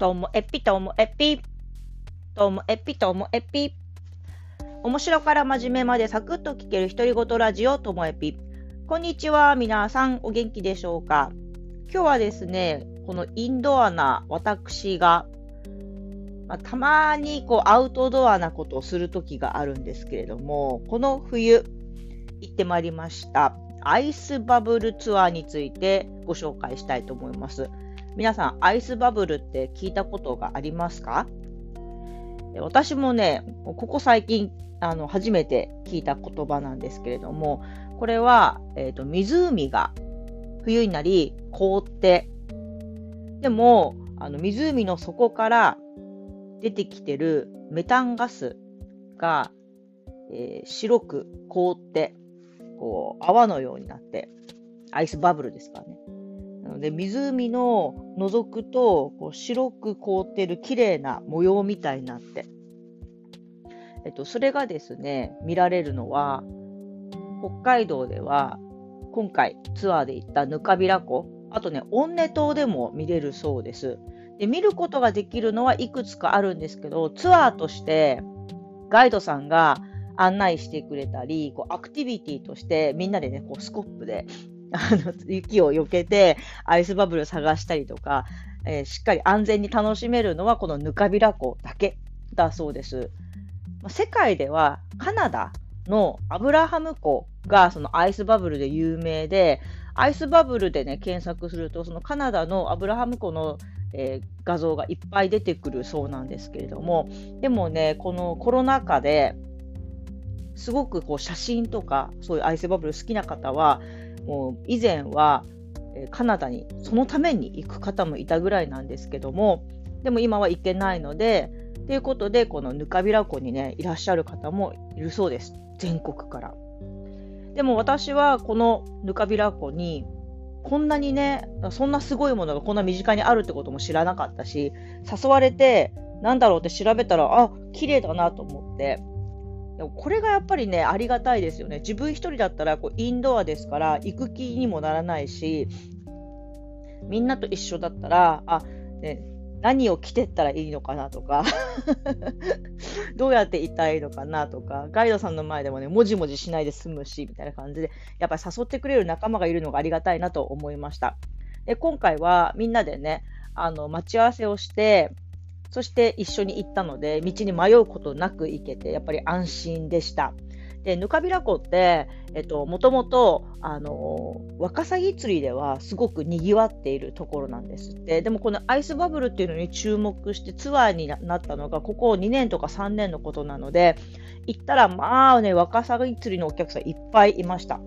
ともえぴともえぴ。ともえぴともえぴ。面白から真面目までサクッと聞ける独り言ラジオともえぴ。こんにちは、皆さんお元気でしょうか？今日はですね、このインドアな私が、まあ、たまにこうアウトドアなことをする時があるんですけれども、この冬行ってまいりました。アイスバブルツアーについてご紹介したいと思います。皆さん、アイスバブルって聞いたことがありますか？私もね、ここ最近、あの、初めて聞いた言葉なんですけれども、これは、えっ、ー、と、湖が冬になり凍って、でも、あの、湖の底から出てきてるメタンガスが、えー、白く凍って、こう、泡のようになって、アイスバブルですからね。ので、湖の覗くと、こう白く凍ってる綺麗な模様みたいになって、えっと、それがですね、見られるのは、北海道では、今回ツアーで行ったぬかびら湖、あとね、温根島でも見れるそうです。で、見ることができるのはいくつかあるんですけど、ツアーとしてガイドさんが案内してくれたり、こうアクティビティとしてみんなでね、こうスコップであの雪を避けてアイスバブル探したりとか、えー、しっかり安全に楽しめるのはこのぬかびら湖だけだそうです。世界ではカナダのアブラハム湖がそのアイスバブルで有名で、アイスバブルでね、検索すると、そのカナダのアブラハム湖の、えー、画像がいっぱい出てくるそうなんですけれども、でもね、このコロナ禍ですごくこう写真とか、そういうアイスバブル好きな方は、以前はカナダにそのために行く方もいたぐらいなんですけども、でも今は行けないので、ということで、このぬかびら湖にね、いらっしゃる方もいるそうです。全国から。でも私はこのぬかびら湖に、こんなにね、そんなすごいものがこんな身近にあるってことも知らなかったし、誘われて、なんだろうって調べたら、あ、綺麗だなと思って、でもこれがやっぱりね、ありがたいですよね。自分一人だったらこうインドアですから行く気にもならないし、みんなと一緒だったら、あ、ね、何を着てったらいいのかなとか どうやっていたいいのかなとか、ガイドさんの前でもね、もじもじしないで済むし、みたいな感じで、やっぱり誘ってくれる仲間がいるのがありがたいなと思いました。で今回はみんなでね、あの待ち合わせをして、そして一緒に行ったので、道に迷うことなく行けて、やっぱり安心でした。で、ぬかびら湖って、えっと、もともと、あの、ワカサギ釣りではすごく賑わっているところなんですって。でもこのアイスバブルっていうのに注目してツアーになったのが、ここ2年とか3年のことなので、行ったら、まあね、ワカサギ釣りのお客さんいっぱいいました。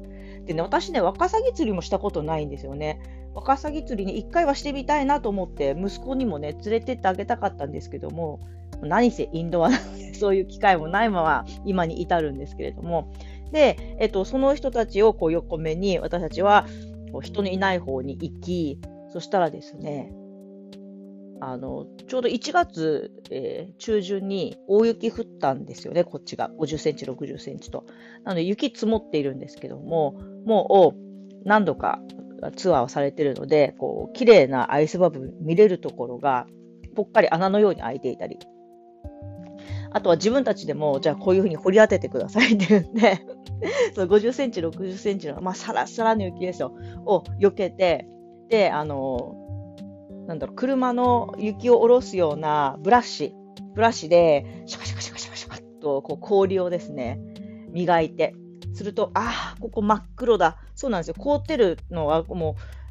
でね、私ね、ワカサギ釣りもしたことないんですよね。ワカサギ釣りに1回はしてみたいなと思って、息子にもね、連れてってあげたかったんですけども、何せインドアなので、そういう機会もないまま今に至るんですけれども、で、えっと、その人たちをこう横目に、私たちはこう人のいない方に行き、そしたらですね、あのちょうど1月、えー、中旬に大雪降ったんですよね、こっちが。50センチ、60センチと。なので雪積もっているんですけども、もう何度かツアーをされているので、こう綺麗なアイスバブル見れるところがぽっかり穴のように開いていたり、あとは自分たちでも、じゃあこういうふうに掘り当ててくださいって言うんで その50センチ、60センチの、まあ、サラサラの雪ですよ、を避けて、で、あの、なんだろう、車の雪を下ろすようなブラシ、ブラシで、シャカシャカシャカシャカシャカと、こう、氷をですね、磨いて、すると、ああ、ここ真っ黒だ。そうなんですよ。凍ってるのはもう、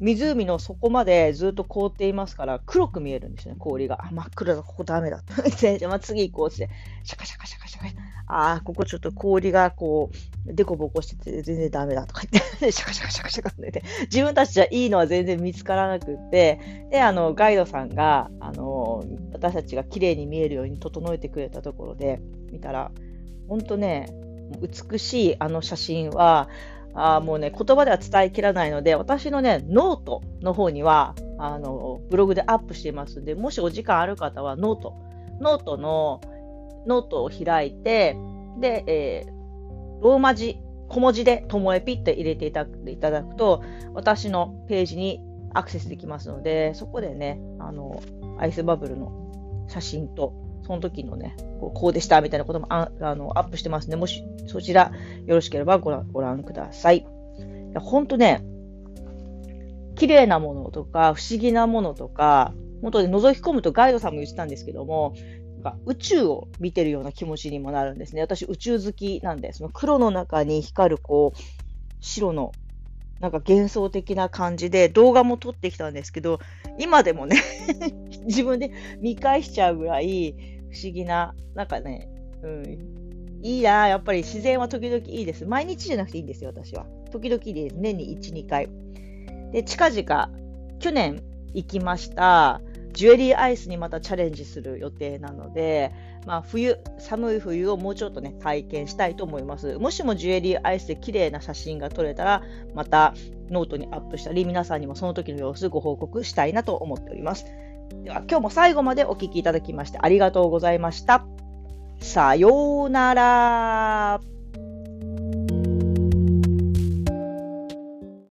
湖の底までずっと凍っていますから、黒く見えるんですね、氷が。あ、真っ黒だ、ここダメだ。じゃあ次行こうって、シャカシャカシャカシャカ。ああ、ここちょっと氷がこう、デコボコしてて全然ダメだとか言って、シャカシャカシャカシャカって自分たちじゃいいのは全然見つからなくって、で、あの、ガイドさんが、あの、私たちが綺麗に見えるように整えてくれたところで見たら、ほんとね、美しいあの写真は、あもうね、言葉では伝えきらないので、私のね、ノートの方には、あの、ブログでアップしていますので、もしお時間ある方は note、note の、ノートを開いて、で、えー、ローマ字、小文字で、ともえぴって入れていただくと、私のページにアクセスできますので、そこでね、あの、アイスバブルの写真と、その時のね、こうでしたみたいなこともああのアップしてますので、もしそちらよろしければご覧ご覧ください。いや、ほんとね、綺麗なものとか、不思議なものとか、本当に覗き込むとガイドさんも言ってたんですけども、宇宙を見てるような気持ちにもなるんですね。私、宇宙好きなんで、その黒の中に光る、こう、白の、なんか幻想的な感じで動画も撮ってきたんですけど、今でもね 自分で見返しちゃうぐらい不思議な、なんかね、うん、いいな、やっぱり自然は時々いいです。毎日じゃなくていいんですよ、私は。時々です。年に1、2回。で、近々、去年行きました、ジュエリーアイスにまたチャレンジする予定なので、まあ、冬、寒い冬をもうちょっとね、体験したいと思います。もしもジュエリーアイスで綺麗な写真が撮れたら、またノートにアップしたり、皆さんにもその時の様子ご報告したいなと思っております。では、今日も最後までお聴きいただきましてありがとうございました。さようなら。